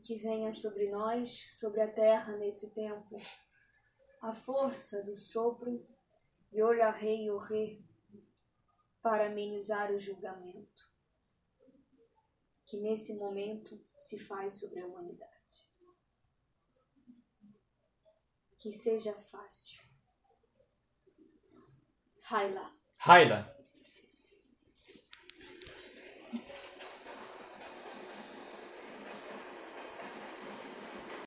que venha sobre nós, sobre a terra nesse tempo, a força do sopro e olha rei o rei para amenizar o julgamento que nesse momento se faz sobre a humanidade. Que seja fácil. Haila. Haila.